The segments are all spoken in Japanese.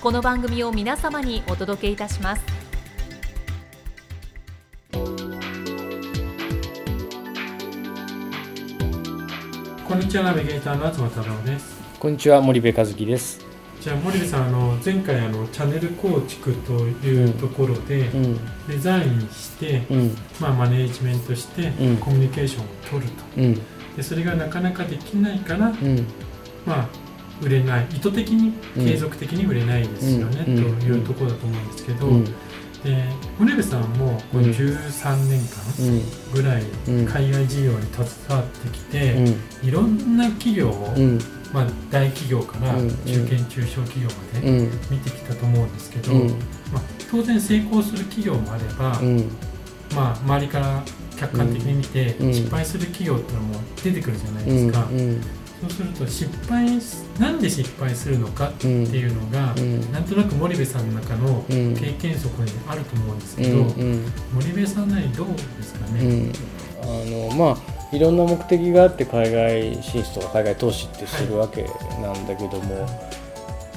この番組を皆様にお届けいたします。こんにちはナビゲーターの東太郎です。こんにちは森部和樹です。じゃあ森部さんあの前回あのチャンネル構築というところでうん。デザインして、うん。まあ、マネージメントしてうん。コミュニケーションを取ると。うん。でそれがなかなかできないから、うん。まあ、売れない。意図的に継続的に売れないですよね、うん。というところだと思うんですけど、うん。で森部さんもこのうん。13年間ぐらいうん。海外事業に携わってきて、うん。いろんな企業を、うん。まあ、大企業からうん。中堅中小企業までうん。見てきたと思うんですけど、うん。まあ、当然成功する企業もあれば、うん。まあ、周りから客観的に見てうん。失敗する企業っていうのも出てくるじゃないうんですか、うんそうすると失敗しなんで失敗するのかっていうのが、うんなんとなく森部さんの中のうん経験則にあると思うんですうけど、ん森部さんなりどうですかね、うん。あのまあいろんな目的があって海外進出とか海外投資ってするわけなんだけども、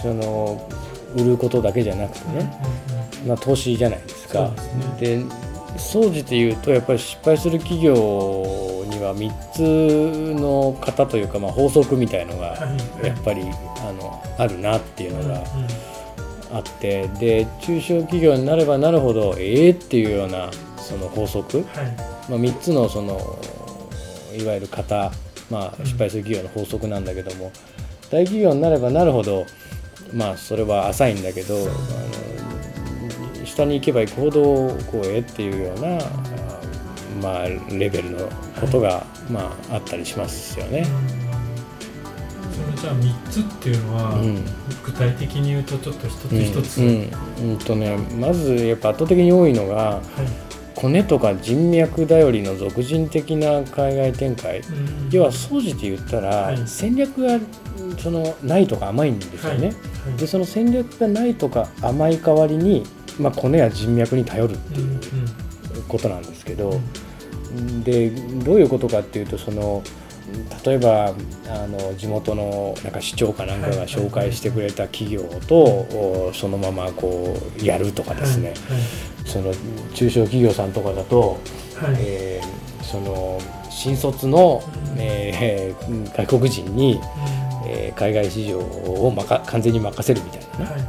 その売ることだけじゃなくてうんうんね、まあ、投資じゃないですか。そうですね。で総じて言うとやっぱり失敗する企業には3つの型というか、まあ、法則みたいのがはい。やっぱりあのあるなっていうのがうんあってで中小企業になればなるほどええっていうようなその法則、はい。まあ、3つのそのいわゆる型、まあ、うん。失敗する企業の法則なんだけども大企業になればなるほどまあそれは浅いんだけどあの下に行けば行くほどこうええっていうようなあまあレベルのことが、まあ、あったりしますよね。そのじゃあ3つっていうのは、うん。具体的に言うとちょっと一つうん一つ、うん。うん。とね、まずやっぱ圧倒的に多いのがはい。コネとか人脈頼りの俗人的な海外展開。うん要は総じて言ったら、はい。戦略がそのないとか甘いんですよね、はい。でその戦略がないとか甘い代わりに、まあ、コネや人脈に頼るうんうん。ことなんですけど、うんでどういうことかっていうとその例えばあの地元のなんか市長かなんかが紹介してくれた企業と、おそのままこうやるとかですね、その中小企業さんとかだと、えーその新卒の、うん。えー外国人に、うん。えー海外市場をまか完全に任せるみたいなね、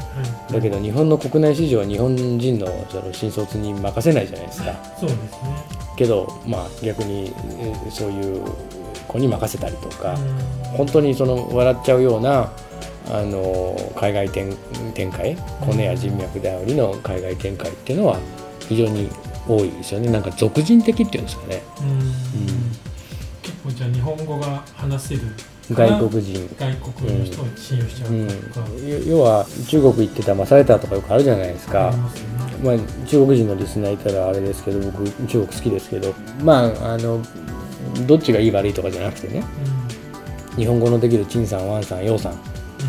だけど日本の国内市場は日本人のその新卒に任せないじゃないですか。そうですねけどまあ逆にえーそういう子に任せたりとか、うん。本当にその笑っちゃうようなあの海外展展開コネや人脈頼りの海外展開っていうのは非常に多いですよね。なんか俗人的っていうんですかね、うん。結構じゃあ日本語が話せる外国人。外国の人を信用しちゃうん。うとか、よ要は中国行って騙されたとかよくあるじゃないですか。ね。まあ、中国人のリスナーいたらあれですけど僕中国好きですけど。まああのどっちがいい悪いとかじゃなくてね。日本語のできる陳さんワンさんヨウさん、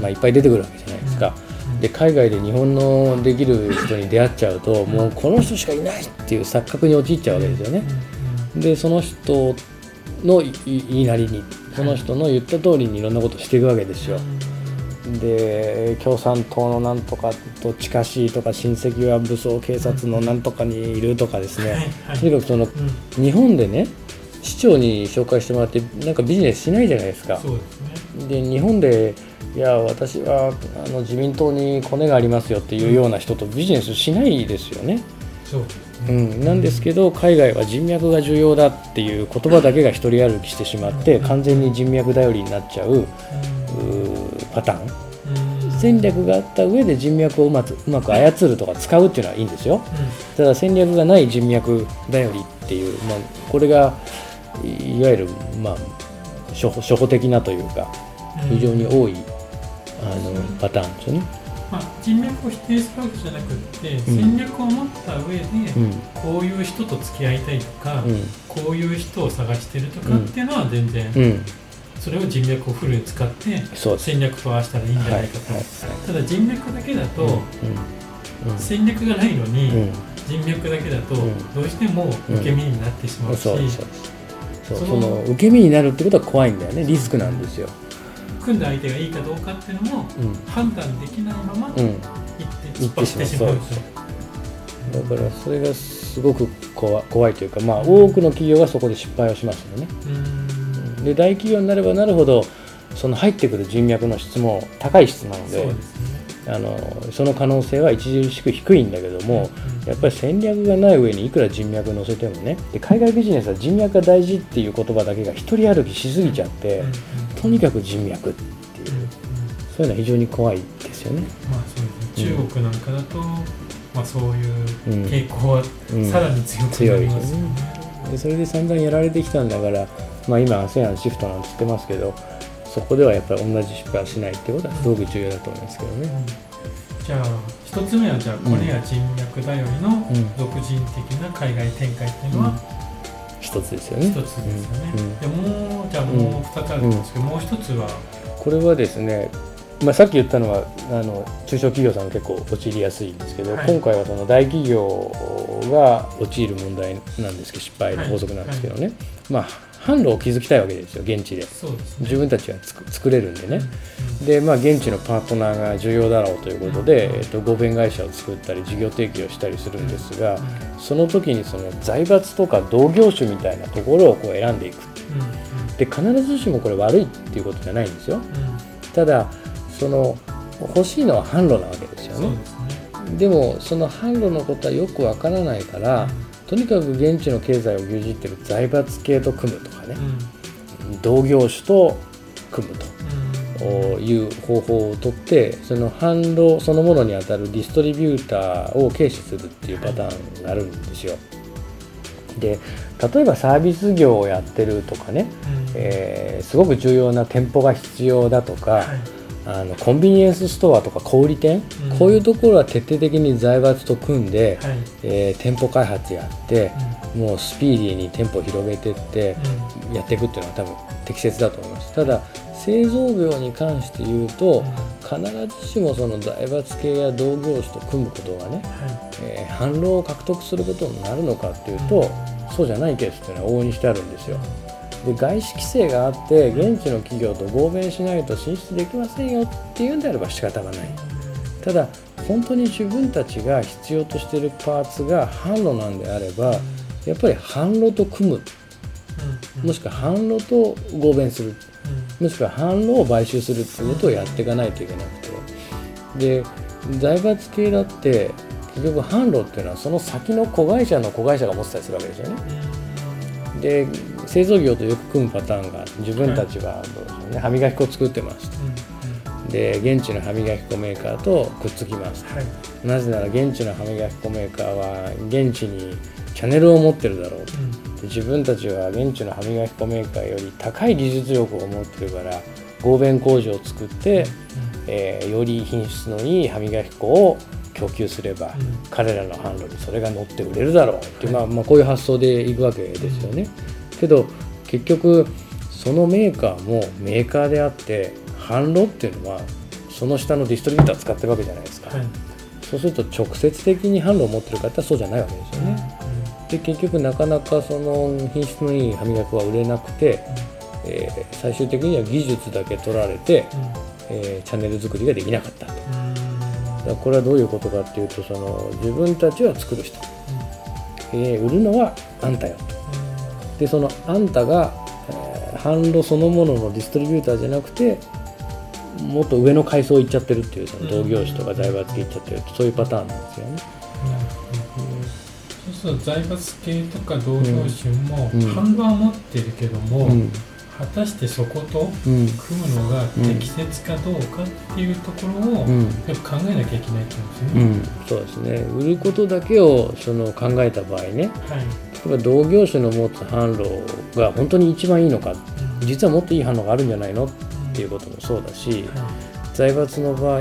まあ、いっぱい出てくるわけじゃないですか、うん。で海外で日本のできる人に出会っちゃうともうこの人しかいないっていう錯覚に陥っちゃうわけですよね、でその人の言いなりにその人の言った通りにいろんなことをしていくわけですよ、で共産党のなんとかと近しいとか親戚は武装警察のなんとかにいるとかですね、とにかくそのうん。日本でね市長に紹介してもらってなんかビジネスしないじゃないですか。で日本で、いや私はあの自民党にコネがありますよっていうような人とビジネスしないですよね。そううん、なんですけど海外は人脈が重要だっていう言葉だけが一人歩きしてしまって完全に人脈頼りになっちゃうパターン。戦略があった上で人脈をうまくうまく操るとか使うっていうのはいいんですよ。ただ戦略がない人脈頼りっていう、まあ、これがいいわゆる、まあ、初歩的なというかうん。非常に多いあのパターンですよね。まあ、人脈を否定するわけじゃなくって、ん。戦略を持った上で、うん。こういう人と付き合いたいとか、うん。こういう人を探してるとかっていうのは全然、うん、それを人脈をフルに使って。戦略と合わせたらいいんじゃはいないかと、はい。ただ人脈だけだと、戦略がないのに、うん。人脈だけだとうん。どうしても受け身になってしまうし、その受け身になるってことは怖いんだよね。リスクなんですよ。組んだ相手がいいかどうかっていうのもうん。判断できないまま行ってう。ん、突っ走ってしまう行ってしだからそれがすごく怖怖いというか、まあ、多くの企業がそこで失敗をしますよね。うん。で大企業になればなるほどその入ってくる人脈の質も高い質なのでそね。あのその可能性は著しく低いんだけども、やっぱり戦略がない上にいくら人脈乗せてもねで海外ビジネスは人脈が大事っていう言葉だけが一人歩きしすぎちゃって、うんうん。とにかく人脈っていう、うんうん。そういうのは非常に怖いですよね。まあそうですね。中国なんかだと、まあ、そういううん傾向はうん。さらに強くなりますよね。でそれで散々やられてきたんだから、まあ、今 ASEAN シフトなんて言ってますけどそこではやっぱり同じ失敗をしないってことはすごく重要だと思いますけどね。じゃあ一つ目はじゃあこれや人脈頼りのうん。独人的な海外展開っていうのは一つですよね。一つですよね。うん。でもうじゃあもう二つあるんですけど、もう一つは？これはですね、まあ、さっき言ったのはあの中小企業さん結構陥りやすいんですけど、はい。今回はその大企業が陥る問題なんですけど失敗の法則なんですけどね、まあ販路を築きたいわけですよ現地で。ね。自分たちはつく作れるんでね、うん。でまあ現地のパートナーが重要だろうということで、えっと合弁会社を作ったり事業提携をしたりするんですが、その時にその財閥とか同業種みたいなところをこう選んでいくう。ん。うん。で必ずしもこれ悪いっていうことじゃないんですよ。うん。ただその欲しいのは販路なわけですよね。でもその販路のことはよくわからないからとにかく現地の経済を牛耳ってる財閥系と組むとかね。うん。うん同業種と組むと。うん。いう方法をとってその販路そのものにあたるディストリビューターを軽視するっていうパターンがあるんですよ。で例えばサービス業をやってるとかね、うん。えーすごく重要な店舗が必要だとか、はいあのコンビニエンスストアとか小売店、うん。こういうところは徹底的に財閥と組んで、はい。えー店舗開発やって、もうスピーディーに店舗を広げてって、うん。やっていくっていうのは多分適切だと思います。ただ製造業に関して言うと必ずしもその財閥系や同業種と組むことがね、はえー販路を獲得することになるのかっていうと、そうじゃないケースっていうのは往々にしてあるんですよで外資規制があって現地の企業と合弁しないと進出できませんよっていうんであれば仕方がない。ただ本当に自分たちが必要としているパーツが販路なんであればやっぱり販路と組む。もしくは販路と合弁する。もしくは販路を買収するっていうことをやっていかないといけなくて。で財閥系だって結局販路っていうのはその先の子会社の子会社が持ってたりするわけですよね。で製造業とよく組むパターンが自分たちはどうでしょうね。歯磨き粉を作ってますで現地の歯磨き粉メーカーとくっつきます。はい。なぜなら現地の歯磨き粉メーカーは現地にチャンネルを持ってるだろうと。で自分たちは現地の歯磨き粉メーカーより高い技術力を持ってるから合弁工場を作って、えーより品質のいい歯磨き粉を供給すれば、彼らの販路にそれが乗って売れるだろうっていう、まあ、まあこういう発想でいくわけですよね。けど結局そのメーカーもメーカーであって販路っていうのはその下のディストリビューター使ってるわけじゃないですか、はい。そうすると直接的に販路を持ってる方はそうじゃないわけですよね。で結局なかなかその品質のいい歯磨き粉は売れなくて、えー最終的には技術だけ取られて、えーチャンネル作りができなかったと。だこれはどういうことかっていうとその自分たちは作る人、えー売るのはあんたよとでそのあんたが、えー販路そのもののディストリビューターじゃなくてもっと上の階層行っちゃってるっていうその同業種とか財閥系行っちゃってるそういうパターンなんですよね。そうすると財閥系とか同業種もうん。販路は持ってるけども、うん。果たしてそことうん。組むのが適切かどうかっていうところをうん。よく考えなきゃいけないってことですよね。うん、そうですね。売ることだけをその考えた場合ね。はい。例えば同業種の持つ販路が本当に一番いいのかうん。実はもっといい販路があるんじゃないのっっていうこともそうだしは財閥の場合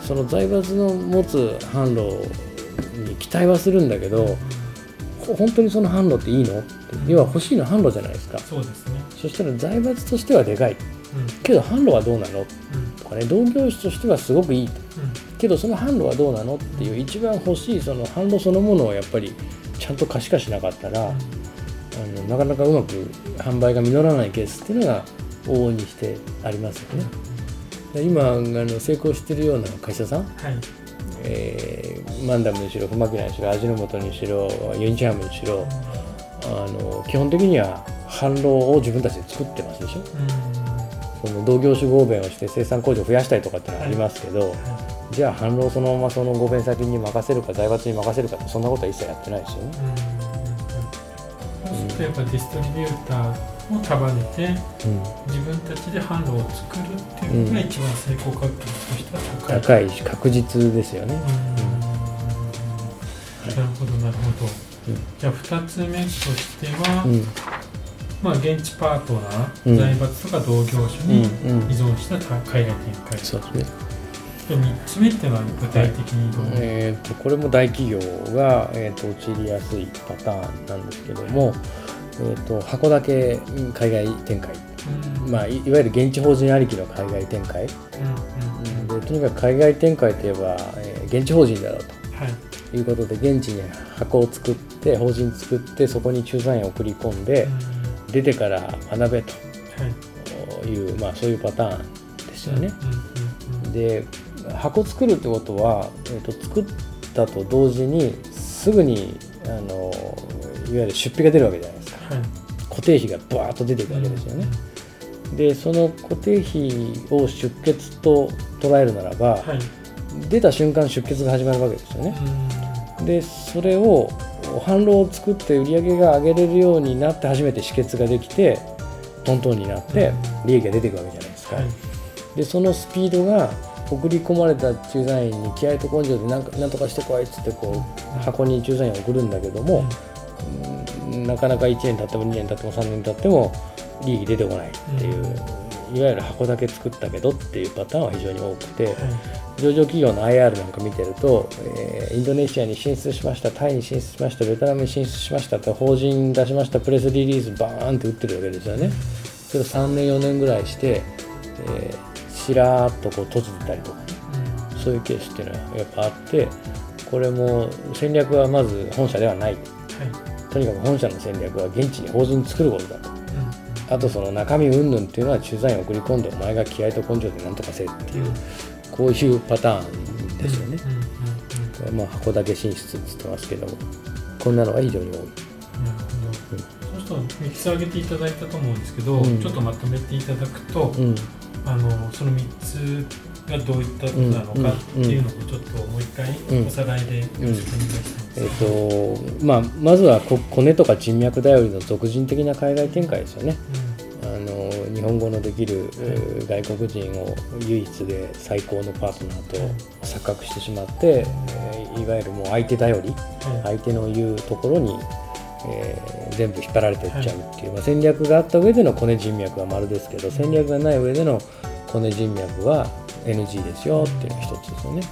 その財閥の持つ販路に期待はするんだけいどほ本当にその販路っていいの？って要は欲しいのは販路じゃないですか。そうですね。そしたら財閥としてはでかい。けど販路はどうなの？うん。とかね同業種としてはすごくいい。うん。けどその販路はどうなの？っていう一番欲しいその販路そのものをやっぱりちゃんと可視化しなかったらあのなかなかうまく販売が実らないケースっていうのが往々にしてありますよね。で今あの成功してるような会社さん、はい。えーマンダムにしろフマキナにしろ味の素にしろユニチャームにしろあの基本的には販路を自分たちで作ってますでしょ。その同業種合弁をして生産工場を増やしたいとかってのはありますけど、じゃあ販路をそのままその合弁先に任せるか財閥に任せるかそんなことは一切やってないですよね。そうするとやっぱディストリビューターを束ねてうん。自分たちで販路を作るっていうのが一番成功確率としては高い。高いし確実ですよね。なるほどなるほど。うん。じゃあ2つ目としては、うん。まあ、現地パートナー、うん。財閥とか同業種に依存した海外展開、そうですね。で3つ目っていうのは具体的にどう、えー、とこれも大企業が、えー、と陥りやすいパターンなんですけども、えー、と箱だけうん海外展開、うん。まあ、いいわゆる現地法人ありきの海外展開、うんうんでとにかく海外展開といえば、えー現地法人だろうはい。ということで現地に箱を作って法人作ってそこに駐在員を送り込んで、うん出てから学べはい。という、まあ、そういうパターンですよね。う箱作るってことは、えー、と作ったと同時にすぐにあのいわゆる出費が出るわけじゃないですか。はい。固定費がバーッと出ていくわけですよね、でその固定費を出血と捉えるならば、はい。出た瞬間出血が始まるわけですよね。うん。でそれを販路を作って売り上げが上げれるようになって初めて止血ができてトントンになって利益が出ていくわけじゃないですか、はい。でそのスピードが送り込まれた駐在員に気合と根性でなんかなんとかしてこいっつってこう箱に駐在員を送るんだけども、うん。なかなか1年経っても2年経っても3年経っても利益出てこないっていう、いわゆる箱だけ作ったけどっていうパターンは非常に多くて、はい。上場企業の IR なんか見てると、えーインドネシアに進出しましたタイに進出しましたベトナムに進出しましたって法人出しましたプレスリリースバーンって打ってるわけですよね。それを3年4年ぐらいして、えーしらーっとこう閉じてたりとかうんそういうケースっていうのはやっぱあってこれも戦略はまず本社ではないはい。とにかく本社の戦略は現地に法人作ることだと。うんあとその中身云々っていうのは駐在員を送り込んでお前が気合と根性で何とかせえっていうこういうパターンですよね。うんうんうんうん。まあ、箱だけ進出って言ってますけども。こんなのが非常に多い。そうすると3つ挙げていただいたと思うんですけど、うん。ちょっとまとめていただくと、うんあのその3つがどういったことなのかっていうのをちょっともう一回うん。おさらいでよろしくお願いします。えーとまあ、まずはこコネとか人脈頼りの俗人的な海外展開ですよね。あの日本語のできる、えー外国人を唯一で最高のパートナーと錯覚してしまって、えーいわゆるもう相手頼り相手の言うところに、えー全部引っ張られていっちゃうっていう、まあ、戦略があった上でのコネ人脈は丸ですけど戦略がない上でのコネ人脈は NG ですよっていうのが一つですよね。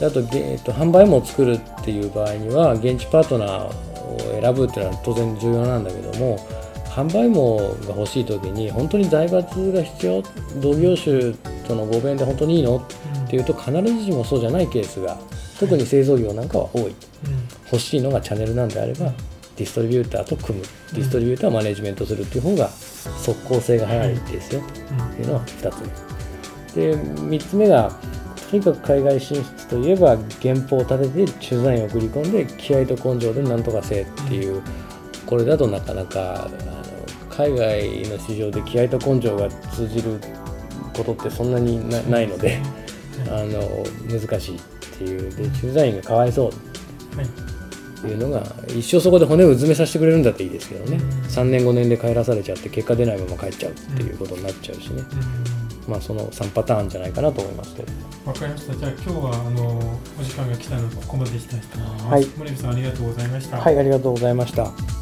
であと,げ、えっと販売網を作るっていう場合には現地パートナーを選ぶっていうのは当然重要なんだけども販売網が欲しい時に本当に財閥が必要同業種との合弁で本当にいいのっていうと必ずしもそうじゃないケースが特に製造業なんかは多い。うん欲しいのがチャンネルなんであればディストリビューターと組む。ディストリビューターをマネジメントするっていう方が即効性が早いですよ。っていうのは2つ。目で3つ目がとにかく海外進出といえば原稿を立てて駐在員を送り込んで気合と根性で何とかせえっていうこれだとなかなかあの海外の市場で気合と根性が通じることってそんなになないのであの難しいっていう。で駐在員がかわいそう。はいっていうのが一生そこで骨をうずめさせてくれるんだっていいですけどね。うん。3年5年で帰らされちゃって結果出ないまま帰っちゃうっていうことになっちゃうしね。うん。まあその3パターンじゃないかなと思いますけど。わかりました。じゃあ今日はあのお時間が来たのでここまでにしたいと思います。はい。森部さんありがとうございました。はいありがとうございました